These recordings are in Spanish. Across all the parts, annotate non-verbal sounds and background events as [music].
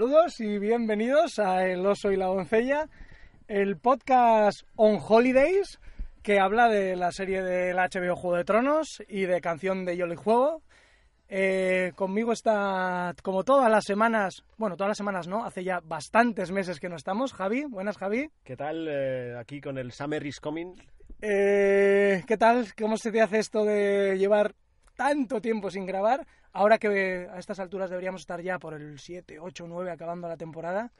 Saludos y bienvenidos a El Oso y la Doncella, el podcast On Holidays que habla de la serie del HBO Juego de Tronos y de Canción de Yolo y Juego. Eh, conmigo está, como todas las semanas, bueno, todas las semanas no, hace ya bastantes meses que no estamos. Javi, buenas Javi. ¿Qué tal? Eh, aquí con el Summer is Coming. Eh, ¿Qué tal? ¿Cómo se te hace esto de llevar tanto tiempo sin grabar? Ahora que a estas alturas deberíamos estar ya por el 7, 8, 9 acabando la temporada.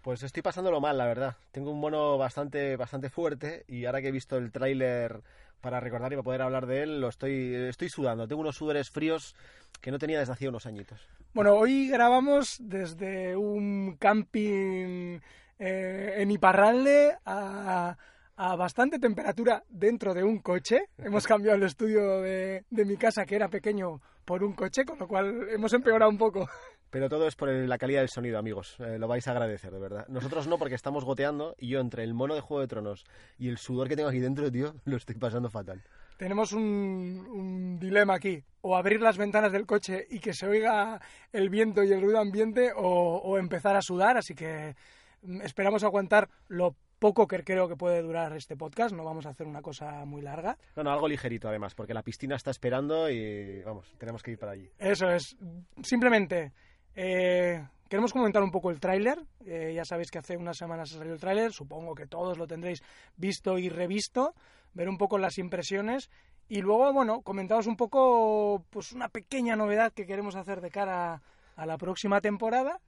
Pues estoy pasándolo mal, la verdad. Tengo un mono bastante, bastante fuerte y ahora que he visto el tráiler para recordar y para poder hablar de él, lo estoy, estoy sudando. Tengo unos sudores fríos que no tenía desde hacía unos añitos. Bueno, hoy grabamos desde un camping eh, en Iparralde a, a bastante temperatura dentro de un coche. Hemos [laughs] cambiado el estudio de, de mi casa, que era pequeño, por un coche, con lo cual hemos empeorado un poco. Pero todo es por el- la calidad del sonido, amigos. Eh, lo vais a agradecer, de verdad. Nosotros no, porque estamos goteando y yo entre el mono de Juego de Tronos y el sudor que tengo aquí dentro, tío, [laughs] lo estoy pasando fatal. Tenemos un, un dilema aquí. O abrir las ventanas del coche y que se oiga el viento y el ruido ambiente o, o empezar a sudar. Así que mm, esperamos aguantar lo poco que creo que puede durar este podcast. No vamos a hacer una cosa muy larga. No, no, algo ligerito además, porque la piscina está esperando y vamos, tenemos que ir para allí. Eso es. Simplemente eh, queremos comentar un poco el tráiler. Eh, ya sabéis que hace unas semanas ha salido el tráiler. Supongo que todos lo tendréis visto y revisto. Ver un poco las impresiones. Y luego, bueno, comentaros un poco pues una pequeña novedad que queremos hacer de cara a la próxima temporada.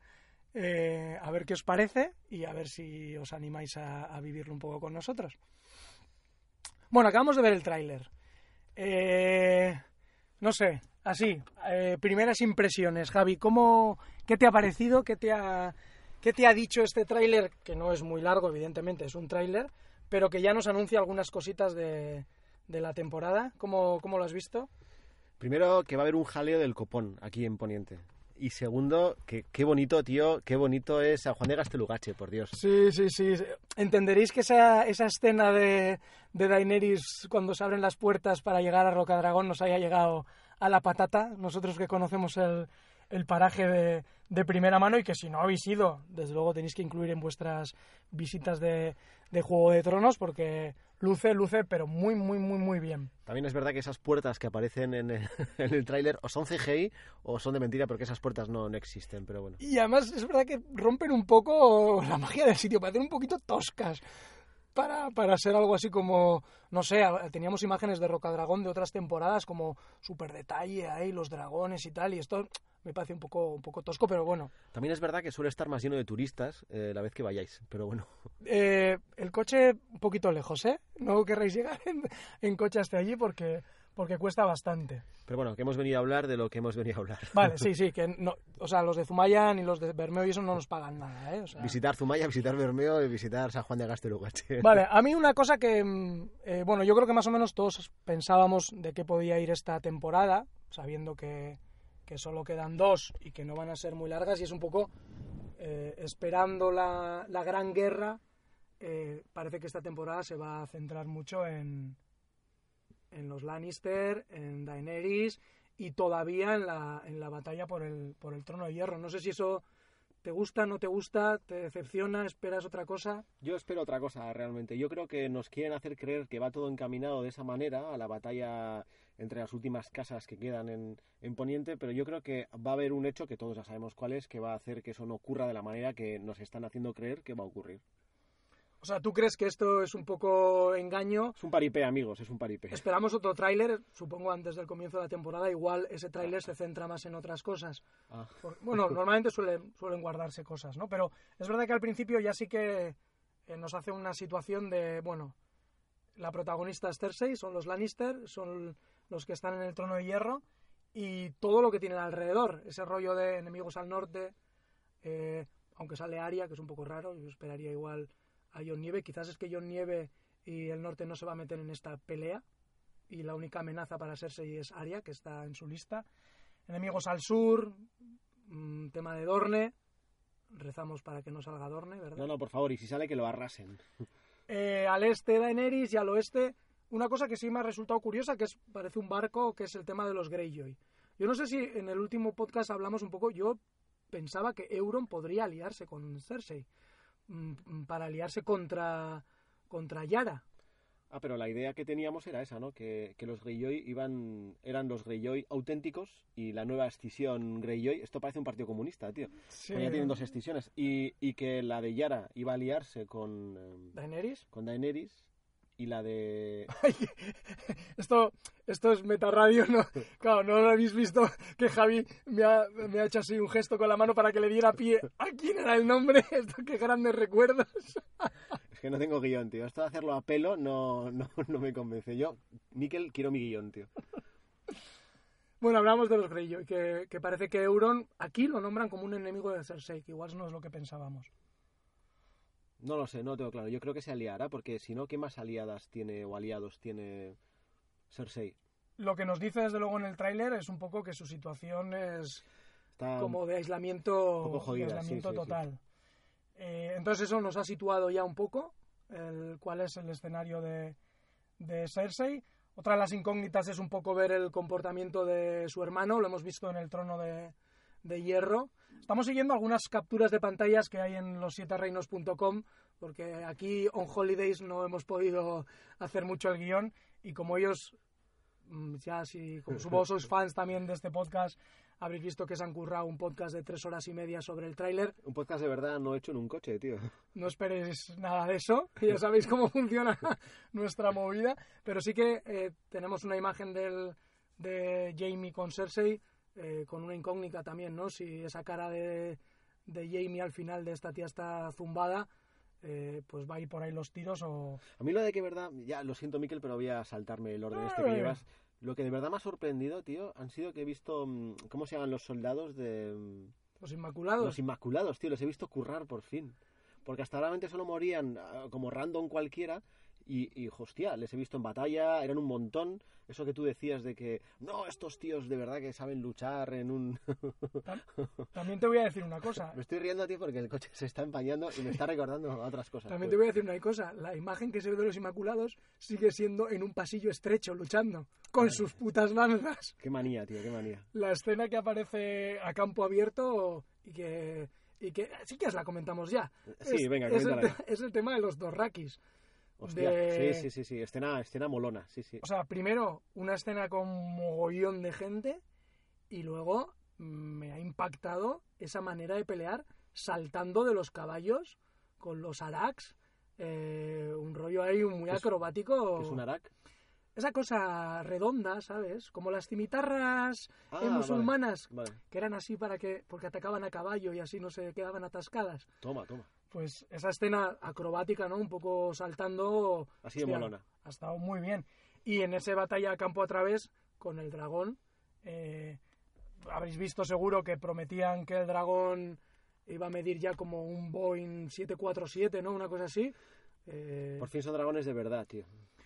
Eh, a ver qué os parece y a ver si os animáis a, vivirlo un poco con nosotros. Bueno, acabamos de ver el tráiler. Eh, no sé, así, eh, primeras impresiones, Javi, ¿cómo, ¿qué te ha parecido? ¿Qué te ha, qué te ha dicho este tráiler? Que no es muy largo, evidentemente, es un tráiler, pero que ya nos anuncia algunas cositas de, de la temporada. ¿Cómo, ¿Cómo lo has visto? Primero, que va a haber un jaleo del copón aquí en Poniente. Y segundo, que qué bonito, tío, qué bonito es San Juan de Gastelugache, por Dios. Sí, sí, sí. Entenderéis que esa, esa escena de, de Daenerys cuando se abren las puertas para llegar a Rocadragón nos haya llegado a la patata. Nosotros que conocemos el, el paraje de, de primera mano y que si no habéis ido, desde luego tenéis que incluir en vuestras visitas de, de Juego de Tronos porque luce, luce, pero muy, muy, muy, muy bien. También es verdad que esas puertas que aparecen en el, [laughs] el tráiler o son CGI o son de mentira porque esas puertas no, no existen, pero bueno. Y además es verdad que rompen un poco la magia del sitio, parecen un poquito toscas. Para, para ser algo así como, no sé, teníamos imágenes de Rocadragón de otras temporadas como súper detalle ahí, los dragones y tal, y esto me parece un poco, un poco tosco, pero bueno. También es verdad que suele estar más lleno de turistas eh, la vez que vayáis, pero bueno. Eh, el coche un poquito lejos, ¿eh? No querréis llegar en, en coche hasta allí porque, porque cuesta bastante. Pero bueno, que hemos venido a hablar de lo que hemos venido a hablar. Vale, sí, [laughs] sí, que no, o sea, los de Zumaya ni los de Bermeo y eso no nos pagan nada, ¿eh? O sea, Visitar Zumaya, visitar Bermeo y visitar San Juan de Gastelugache. [laughs] Vale, a mí una cosa que, mm, eh, bueno, yo creo que más o menos todos pensábamos de qué podía ir esta temporada, sabiendo que, que solo quedan dos y que no van a ser muy largas, y es un poco eh, esperando la, la gran guerra. eh, parece que esta temporada se va a centrar mucho en, en los Lannister, en Daenerys y todavía en la, en la batalla por el, por el trono de hierro. No sé si eso te gusta, no te gusta, te decepciona, esperas otra cosa. Yo espero otra cosa realmente. Yo creo que nos quieren hacer creer que va todo encaminado de esa manera a la batalla entre las últimas casas que quedan en, en Poniente, pero yo creo que va a haber un hecho que todos ya sabemos cuál es, que va a hacer que eso no ocurra de la manera que nos están haciendo creer que va a ocurrir. O sea, ¿tú crees que esto es un poco engaño? Es un paripé, amigos, es un paripé. Esperamos otro tráiler, supongo antes del comienzo de la temporada, igual ese tráiler se centra más en otras cosas. Ah. Bueno, [laughs] normalmente suelen, suelen guardarse cosas, ¿no? Pero es verdad que al principio ya sí que eh, nos hace una situación de, bueno, la protagonista es Cersei, son los Lannister, son los que están en el trono de hierro y todo lo que tienen alrededor, ese rollo de enemigos al norte, eh, aunque sale Aria, que es un poco raro, yo esperaría igual a John Nieve, quizás es que John Nieve y el norte no se va a meter en esta pelea y la única amenaza para Cersei es Aria, que está en su lista. Enemigos al sur, mm, tema de Dorne, rezamos para que no salga Dorne, ¿verdad? No, no, por favor, y si sale que lo arrasen. [laughs] Eh, al este Daenerys y al oeste una cosa que sí me ha resultado curiosa, que es parece un barco, que es el tema de los Greyjoy. Yo no sé si en el último podcast hablamos un poco, yo pensaba que Euron podría aliarse con Cersei para aliarse contra contra Yara. Ah, pero la idea que teníamos era esa, ¿no? Que, que los Greyjoy iban, eran los Greyjoy auténticos y la nueva escisión Greyjoy, esto parece un partido comunista, tío. Sí. Porque ya tienen dos escisiones. Y, y que la de Yara iba a aliarse con, eh, ¿Daenerys? con Daenerys y la de... [laughs] Esto, esto es metarradio, ¿no? Claro, no lo habéis visto que Javi me ha, me ha hecho así un gesto con la mano para que le diera pie a quién era el nombre. [laughs] Esto, qué grandes recuerdos. Es que no tengo guion, tío. Esto de hacerlo a pelo no, no, no me convence. Yo, Miquel, quiero mi guion, tío. Bueno, hablamos de los Greyjoy, que, que parece que Euron aquí lo nombran como un enemigo de Cersei, que igual no es lo que pensábamos. No lo sé, no lo tengo claro. Yo creo que se aliará, porque si no, ¿qué más aliadas tiene o aliados tiene Cersei? Lo que nos dice desde luego en el tráiler es un poco que su situación es Está... como de aislamiento, poco jodida, de aislamiento sí, sí, sí. total. Eh, entonces eso nos ha situado ya un poco el, cuál es el escenario de, de Cersei. Otra de las incógnitas es un poco ver el comportamiento de su hermano, lo hemos visto en el trono de, de hierro. Estamos siguiendo algunas capturas de pantallas que hay en los reinos.com porque aquí on Holidays no hemos podido hacer mucho el guion y como ellos, mm, ya si como vos sois [laughs] fans también de este podcast, habréis visto que se han currado un podcast de tres horas y media sobre el tráiler. Un podcast de verdad no hecho en un coche, tío. No esperéis nada de eso, ya sabéis cómo funciona [laughs] nuestra movida, pero sí que eh, tenemos una imagen del, de Jamie con Cersei, eh, con una incógnita también, ¿no? Si esa cara de, de Jamie al final de esta tía está zumbada, eh, pues va a ir por ahí los tiros o... A mí lo de que verdad, ya lo siento Miquel, pero voy a saltarme el orden este que llevas. Lo que de verdad me ha sorprendido, tío, han sido que he visto mm, cómo se llaman los soldados de mm, Los Inmaculados. los Inmaculados, tío, los he visto currar por fin. Porque hasta ahora solo morían ah, como random cualquiera y, y, hostia, les he visto en batalla, eran un montón. Eso que tú decías de que, no, estos tíos de verdad que saben luchar en un... [laughs] También te voy a decir una cosa. me estoy riendo, tío, porque el coche se está empañando y me está recordando a otras cosas. También te voy a decir una cosa. La imagen que se ve de los Inmaculados sigue siendo en un pasillo estrecho, luchando, con sus putas lanzas. Qué manía, tío, qué manía. La escena que aparece a campo abierto y que, y que sí que os la comentamos ya. Sí, es, venga, es el, es el tema de los dos rakis. Hostia, de- sí, sí, sí, sí, escena, escena molona, sí, sí. O sea, primero una escena con mogollón de gente y luego me ha impactado esa manera de pelear saltando de los caballos con los arax. eh, un rollo ahí muy acrobático. ¿Es un Arak? Esa cosa redonda, ¿sabes? Como las cimitarras Ah, eh, musulmanas, Vale, que eran así para que, porque atacaban a caballo y así no se quedaban atascadas. toma, toma. Pues esa escena acrobática, ¿no? Un poco saltando. Así de molona. Ha estado muy bien. Y en ese batalla a campo a través con el dragón, eh, habréis visto seguro que prometían que el dragón iba a medir ya como un Boeing 747, ¿no? Una cosa así. Eh, Por fin son dragones de verdad, tío.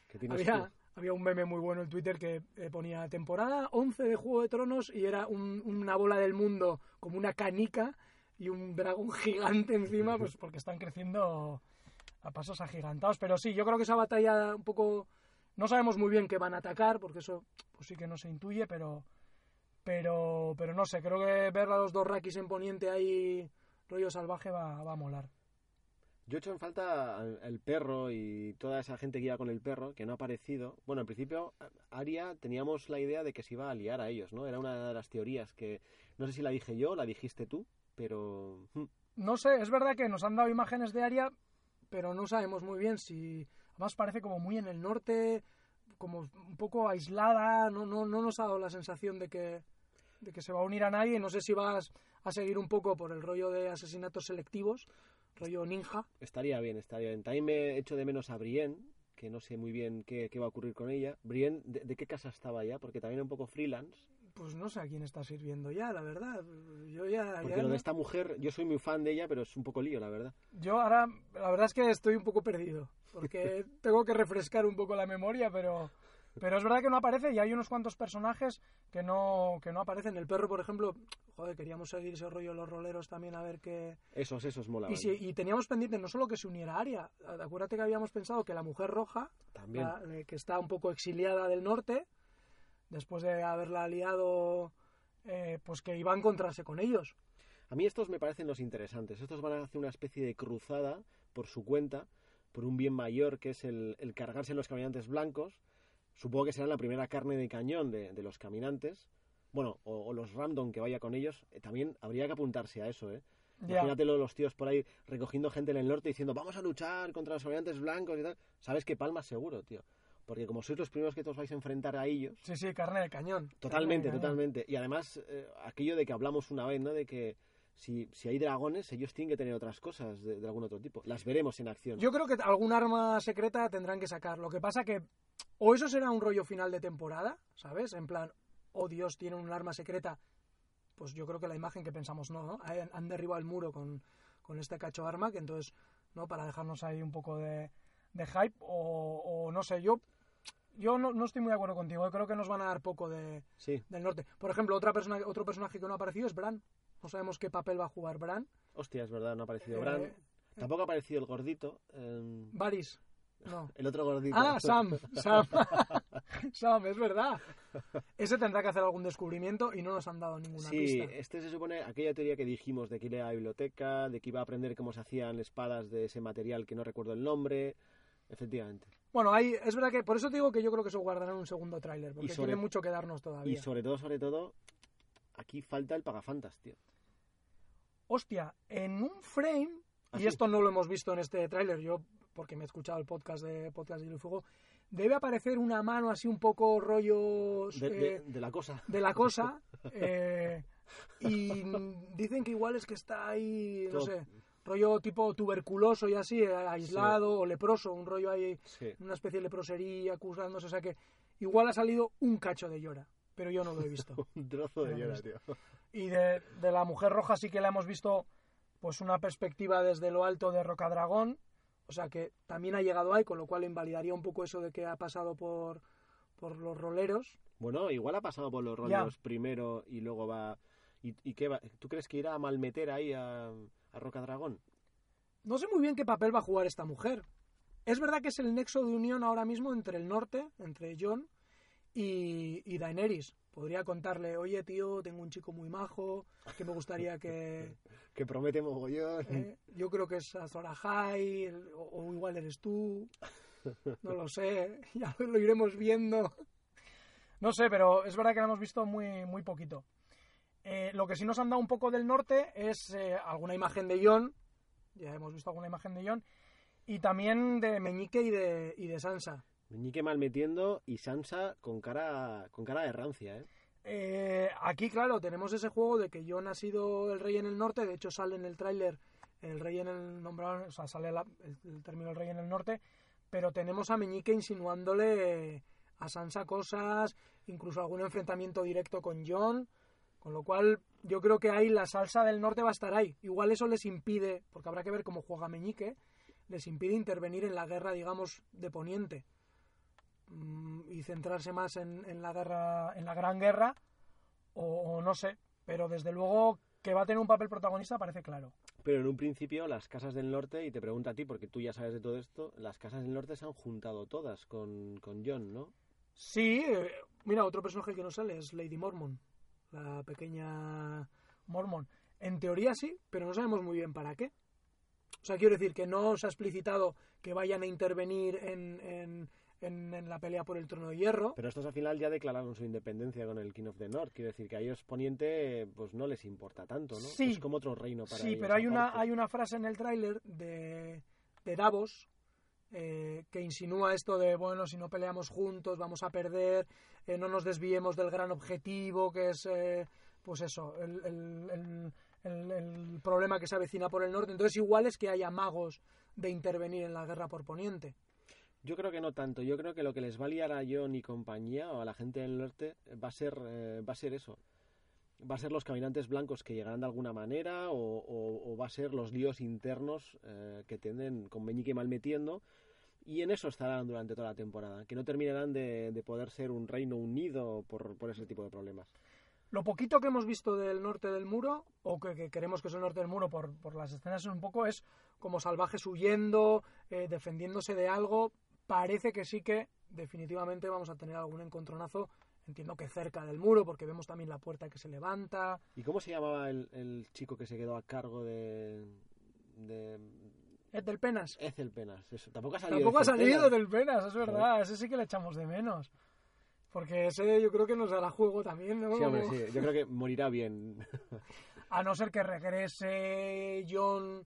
Que tienes había. Había un meme muy bueno en Twitter que eh, ponía temporada 11 de Juego de Tronos y era un- una bola del mundo como una canica y un dragón [laughs] gigante encima, pues porque están creciendo a pasos agigantados. Pero sí, yo creo que esa batalla un poco... No sabemos muy bien qué van a atacar, porque eso pues sí que no se intuye, pero... Pero, pero no sé, creo que ver a los dos Rakis en Poniente ahí, rollo salvaje, va, va a molar. Yo he hecho en falta al- el perro y toda esa gente que iba con el perro, que no ha aparecido. Bueno, en principio, Aria teníamos la idea de que se iba a liar a ellos, ¿no? Era una de las teorías que, no sé si la dije yo, la dijiste tú, pero... hmm, No sé, es verdad que nos han dado imágenes de área, pero no sabemos muy bien si. Además, parece como muy en el norte, como un poco aislada. No, no, no nos ha dado la sensación de que, de que se va a unir a nadie. No sé si vas a seguir un poco por el rollo de asesinatos selectivos, rollo ninja. estaría bien, estaría bien. También me echo de menos a Brienne, que no sé muy bien qué, qué va a ocurrir con ella. Brienne, ¿de, de qué casa estaba ya? Porque también era un poco freelance. Pues no sé a quién está sirviendo ya, la verdad. Yo ya. Porque ya lo no- de esta mujer, yo soy muy fan de ella, pero es un poco lío, la verdad. Yo ahora, la verdad es que estoy un poco perdido, porque [laughs] tengo que refrescar un poco la memoria, pero, Pero es verdad que no aparece y hay unos cuantos personajes que no, que no aparecen. El perro, por ejemplo, joder, queríamos seguir ese rollo de los roleros también a ver qué... Esos, esos molaban. Y, si- y teníamos pendiente no solo que se uniera Aria, acuérdate que habíamos pensado que la mujer roja, También. la- eh, que está un poco exiliada del norte, después de haberla liado, eh, pues que iba a encontrarse con ellos. A mí estos me parecen los interesantes. Estos van a hacer una especie de cruzada por su cuenta, por un bien mayor que es el, el cargarse a los caminantes blancos. Supongo que serán la primera carne de cañón de, de los caminantes. Bueno, o, o los random que vaya con ellos. Eh, también habría que apuntarse a eso, ¿eh? Imagínatelo los tíos por ahí recogiendo gente en el norte diciendo vamos a luchar contra los caminantes blancos y tal. Sabes que palmas seguro, tío. Porque como sois los primeros que os vais a enfrentar a ellos, Sí, sí, carne de cañón. Totalmente, Carne de cañón. totalmente. Y además, eh, aquello de que hablamos una vez, ¿no? De que si, si hay dragones, ellos tienen que tener otras cosas de, de algún otro tipo. Las veremos en acción. Yo creo que algún arma secreta tendrán que sacar. Lo que pasa que o eso será un rollo final de temporada, ¿sabes? En plan, oh Dios, tiene un arma secreta. Pues yo creo que la imagen que pensamos no, ¿no? Han, derribado el muro con, con este cacho arma, que entonces, ¿no? Para dejarnos ahí un poco de, de hype o, o no sé, yo yo no, no estoy muy de acuerdo contigo. Yo creo que nos van a dar poco de, Sí, del norte. Por ejemplo, otra persona, otro personaje que no ha aparecido es Bran. No sabemos qué papel va a jugar Bran. hostia, es verdad, no ha aparecido Eh, Bran. Tampoco ha aparecido el gordito. eh, Varys. No. [laughs] el otro gordito. Ah, Sam, Sam. [laughs] Sam, es verdad. Ese tendrá que hacer algún descubrimiento y no nos han dado ninguna Sí, pista. este se supone aquella teoría que dijimos de que iba a la biblioteca, de que iba a aprender cómo se hacían espadas de ese material que no recuerdo el nombre. Efectivamente. Bueno, hay, es verdad que por eso te digo que yo creo que se guardarán un segundo tráiler, porque sobre- tiene mucho que darnos todavía. Y sobre todo, sobre todo, aquí falta el pagafantas, tío. Hostia, en un frame, ¿Ah, y sí? esto no lo hemos visto en este tráiler, yo porque me he escuchado el podcast de Podcast de Fuego, debe aparecer una mano así un poco rollo De, eh, de- de la cosa. de la cosa. [laughs] eh, y dicen que igual es que está ahí, no Todo- sé, rollo tipo tuberculoso y así, eh, aislado o leproso, un rollo ahí, Sí. una especie de leprosería acusándose, o sea que igual ha salido un cacho de llora, pero yo no lo he visto. [laughs] Un trozo de llora, tío. Y de, de la mujer roja sí que la hemos visto pues una perspectiva desde lo alto de Rocadragón, o sea que también ha llegado ahí, con lo cual invalidaría un poco eso de que ha pasado por, por los roleros. Bueno, igual ha pasado por los Ya. rolos primero y luego va... ¿Y, y qué va? ¿Tú crees que irá a malmeter ahí a, a Rocadragón? No sé muy bien qué papel va a jugar esta mujer. Es verdad que es el nexo de unión ahora mismo entre el norte, entre Jon y, y Daenerys. Podría contarle, oye tío, tengo un chico muy majo, que me gustaría que... [laughs] Que promete mogollón. eh, yo creo que es Azor Ahai, el- o, o igual eres tú, no lo sé, [laughs] ya lo iremos viendo. No sé, pero es verdad que lo hemos visto muy, muy poquito. Eh, lo que sí nos han dado un poco del norte es eh, alguna imagen de Jon, ya hemos visto alguna imagen de Jon, y también de Meñique y de, y de Sansa. Meñique malmetiendo y Sansa con cara, con cara de rancia, ¿eh? Eh, aquí, claro, tenemos ese juego de que Jon ha sido el rey en el norte, de hecho sale en el tráiler el rey en el nombrado, o sea, sale el, el término el rey en el norte, pero tenemos a Meñique insinuándole a Sansa cosas, incluso algún enfrentamiento directo con Jon, con lo cual yo creo que ahí la salsa del norte va a estar ahí. Igual eso les impide, porque habrá que ver cómo juega Meñique, les impide intervenir en la guerra, digamos, de Poniente y centrarse más en, en la guerra, en la gran guerra, o, o no sé, pero desde luego que va a tener un papel protagonista parece claro. Pero en un principio las casas del norte, y te pregunto a ti porque tú ya sabes de todo esto, las casas del norte se han juntado todas con, con John, ¿no? Sí, eh, mira, otro personaje que no sale es Lady Mormon, la pequeña Mormon. En teoría sí, pero no sabemos muy bien para qué. O sea, quiero decir que no se ha explicitado que vayan a intervenir en, en, en- en la pelea por el trono de hierro. Pero estos al final ya declararon su independencia con el King of the North. Quiere decir que a ellos Poniente pues no les importa tanto, ¿no? Sí. Es como otro reino para Sí, ellos pero hay una, hay una frase en el tráiler de, de Davos eh, que insinúa esto de, bueno, si no peleamos juntos vamos a perder, eh, no nos desviemos del gran objetivo, que es, eh, pues eso, el, el- el- el- el problema que se avecina por el norte. Entonces igual es que haya magos de intervenir en la guerra por Poniente. Yo creo que no tanto. Yo creo que lo que les va a liar a John y compañía o a la gente del norte va a ser, eh, va a ser eso. Va a ser los caminantes blancos que llegarán de alguna manera o, o- o va a ser los líos internos eh, que tienen con Meñique malmetiendo y en eso estarán durante toda la temporada, que no terminarán de, de poder ser un reino unido por, por ese tipo de problemas. Lo poquito que hemos visto del norte del muro, o que, que queremos que es el norte del muro por, por las escenas un poco, es como salvajes huyendo, eh, defendiéndose de algo. Parece que sí que definitivamente vamos a tener algún encontronazo, entiendo que cerca del muro, porque vemos también la puerta que se levanta. ¿Y cómo se llamaba el, el chico que se quedó a cargo de... de Ed del Penas. Ethel Penas? Eso, tampoco ha salido. Tampoco ha salido Penas. del Penas, es verdad. Ese sí que le echamos de menos. Porque ese yo creo que nos dará juego también, ¿no? Sí, hombre, sí. Yo creo que morirá bien. [laughs] A no ser que regrese John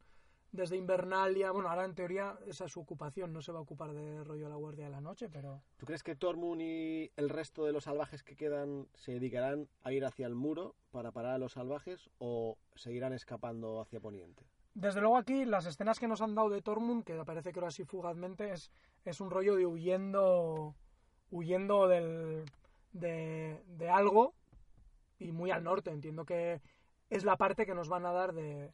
desde Invernalia. Bueno, ahora en teoría esa es su ocupación, no se va a ocupar de rollo la Guardia de la Noche, pero... ¿Tú crees que Tormund y el resto de los salvajes que quedan se dedicarán a ir hacia el muro para parar a los salvajes o seguirán escapando hacia Poniente? Desde luego aquí las escenas que nos han dado de Tormund, que aparece creo así fugazmente, es, es un rollo de huyendo huyendo del, de, de algo y muy al norte. Entiendo que es la parte que nos van a dar de,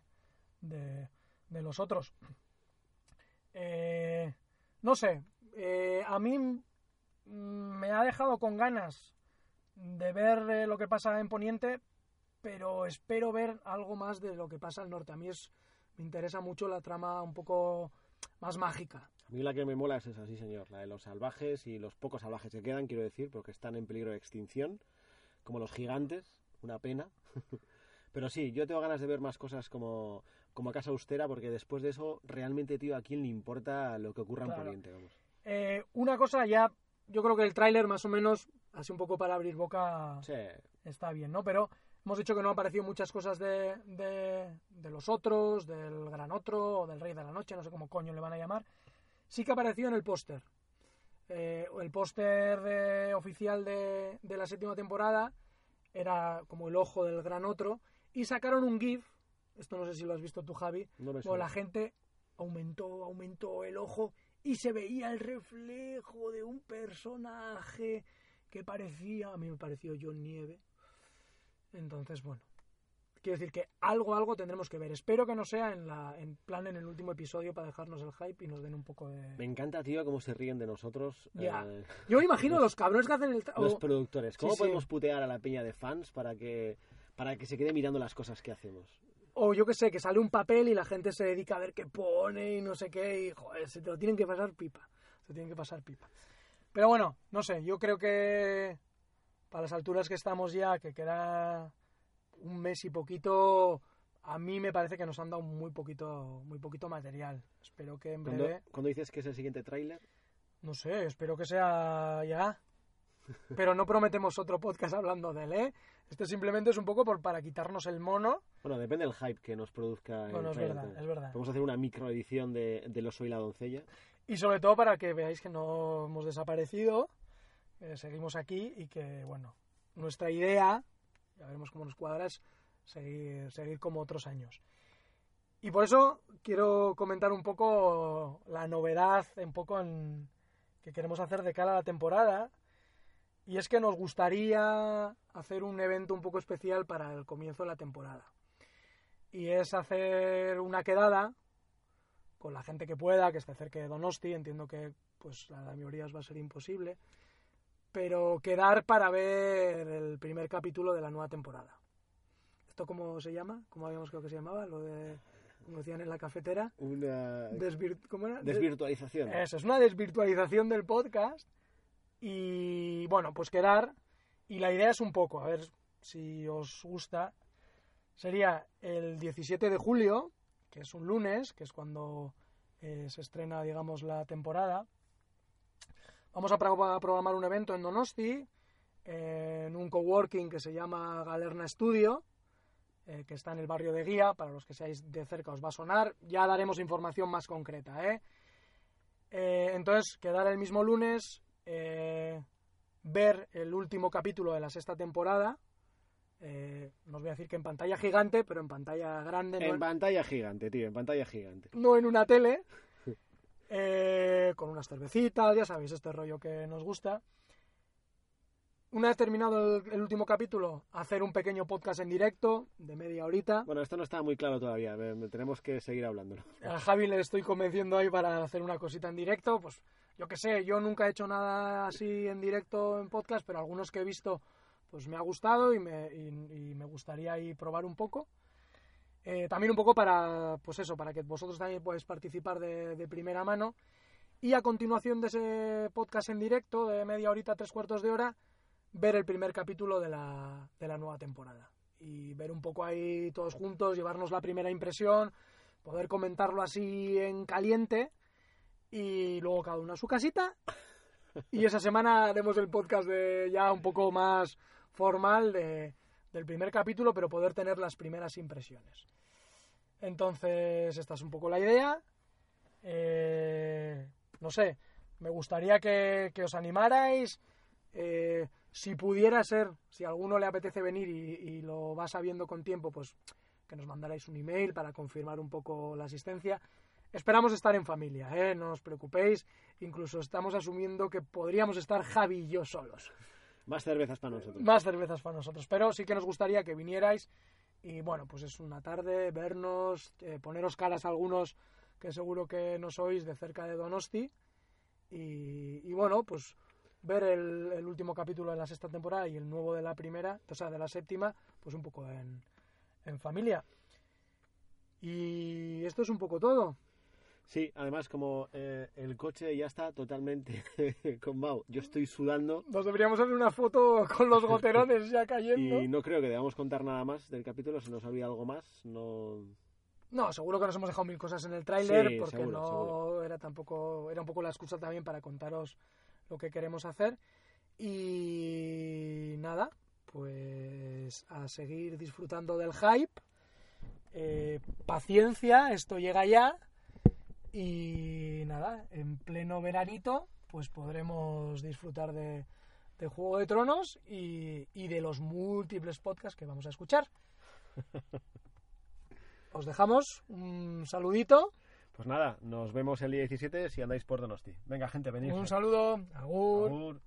de, de los otros. Eh, no sé, eh, a mí me ha dejado con ganas de ver eh, lo que pasa en Poniente, pero espero ver algo más de lo que pasa al norte. A mí es, me interesa mucho la trama un poco más mágica. A mí la que me mola es esa, sí señor, la de los salvajes y los pocos salvajes que quedan, quiero decir, porque están en peligro de extinción, como los gigantes, una pena. [laughs] Pero sí, yo tengo ganas de ver más cosas como, como Casa Austera, porque después de eso, realmente, tío, ¿a quién le importa lo que ocurra Claro. en Poniente? Vamos. Eh, una cosa ya, yo creo que el tráiler más o menos, así un poco para abrir boca, Sí, está bien, ¿no? Pero hemos dicho que no han aparecido muchas cosas de, de, de los otros, del gran otro, o del rey de la noche, no sé cómo coño le van a llamar. Sí que apareció en el póster. Eh, el póster de- oficial de, de la séptima temporada era como el ojo del gran otro. Y sacaron un GIF, esto no sé si lo has visto tú, Javi, no me o suena. la gente aumentó, aumentó el ojo y se veía el reflejo de un personaje que parecía, a mí me pareció John Nieve. Entonces, bueno, quiero decir que algo, algo tendremos que ver. Espero que no sea en, la, en plan en el último episodio para dejarnos el hype y nos den un poco de... Me encanta, tío, cómo se ríen de nosotros Ya. eh, Yo me imagino los cabrones que hacen el... tra- los productores. ¿Cómo Sí, sí. podemos putear a la peña de fans para que, para que se quede mirando las cosas que hacemos? O yo que sé, que sale un papel y la gente se dedica a ver qué pone y no sé qué, y joder, se te lo tienen que pasar pipa. Se tienen que pasar pipa. Pero bueno, no sé, yo creo que para las alturas que estamos ya, que queda un mes y poquito, a mí me parece que nos han dado muy poquito, muy poquito material. Espero que en breve, cuando dices que es el siguiente tráiler, no sé, espero que sea ya. Pero no prometemos otro podcast hablando de él, ¿eh? Esto simplemente es un poco por, para quitarnos el mono. bueno, depende del hype que nos produzca Bueno, es verdad, es verdad. Podemos hacer una microedición de, de Lo Soy la Doncella. Y sobre todo para que veáis que no hemos desaparecido, eh, seguimos aquí y que, bueno, nuestra idea, ya veremos cómo nos cuadra, es seguir, seguir como otros años. Y por eso quiero comentar un poco la novedad, un poco en, que queremos hacer de cara a la temporada. Y es que nos gustaría hacer un evento un poco especial para el comienzo de la temporada. Y es hacer una quedada con la gente que pueda, que esté cerca de Donosti. Entiendo que pues la mayoría va a ser imposible. Pero quedar para ver el primer capítulo de la nueva temporada. ¿Esto cómo se llama? ¿Cómo habíamos creo que se llamaba? Lo de, como decían en la cafetera. Una ¿Cómo era? desvirtualización. Eso, es una desvirtualización del podcast. Y bueno, pues quedar. Y la idea es un poco, a ver si os gusta. Sería el 17 de julio, que es un lunes, que es cuando eh, se estrena, digamos, la temporada. Vamos a, pro- a programar un evento en Donosti, en un coworking que se llama Galerna Studio, eh, que está en el barrio de Guía. Para los que seáis de cerca os va a sonar. Ya daremos información más concreta, ¿eh? Eh, entonces, quedar el mismo lunes, eh, ver el último capítulo de la sexta temporada. Eh, no os voy a decir que en pantalla gigante, pero en pantalla grande, no En pantalla gigante, tío, en pantalla gigante. no en una tele. Eh, con unas cervecitas, ya sabéis, este rollo que nos gusta. una vez terminado el, el último capítulo, hacer un pequeño podcast en directo de media horita. Bueno, esto no está muy claro todavía, me- tenemos que seguir hablándolo. A Javi le estoy convenciendo ahí para hacer una cosita en directo. Pues yo que sé, yo nunca he hecho nada así en directo en podcast, pero algunos que he visto pues me ha gustado y me, y me gustaría ahí probar un poco. Eh, también un poco para, pues eso, para que vosotros también podáis participar de, de primera mano. Y a continuación de ese podcast en directo, de media horita, tres cuartos de hora, ver el primer capítulo de la, de la nueva temporada. Y ver un poco ahí todos juntos, llevarnos la primera impresión, poder comentarlo así en caliente y luego cada uno a su casita. Y esa semana haremos el podcast de ya un poco más formal de, del primer capítulo, pero poder tener las primeras impresiones. Entonces, esta es un poco la idea. Eh, no sé, me gustaría que, que os animarais. Eh, si pudiera ser, si a alguno le apetece venir y, y lo va sabiendo con tiempo, pues que nos mandarais un email para confirmar un poco la asistencia. Esperamos estar en familia, ¿eh? no os preocupéis. Incluso estamos asumiendo que podríamos estar Javi y yo solos. Más cervezas para nosotros. Más cervezas para nosotros, pero sí que nos gustaría que vinierais y bueno, pues es una tarde, vernos, eh, poneros caras a algunos que seguro que no sois de cerca de Donosti y, y bueno, pues ver el, el último capítulo de la sexta temporada y el nuevo de la primera, o sea, de la séptima, pues un poco en, en familia. Y esto es un poco todo. Sí, además como eh, el coche ya está totalmente [laughs] con Mau, yo estoy sudando Nos deberíamos hacer una foto con los goterones ya cayendo. y no creo que debamos contar nada más del capítulo, se nos había algo más, no... No, seguro que nos hemos dejado mil cosas en el tráiler Sí, porque seguro, no seguro. era tampoco era un poco la excusa también para contaros lo que queremos hacer y nada, pues a seguir disfrutando del hype. Eh, paciencia, esto llega ya y nada, en pleno veranito pues podremos disfrutar de, de Juego de Tronos y, y de los múltiples podcasts que vamos a escuchar. [laughs] Os dejamos un saludito, Pues nada, nos vemos el día 17 si andáis por Donosti. Venga, gente, venid. un saludo, agur. Agur.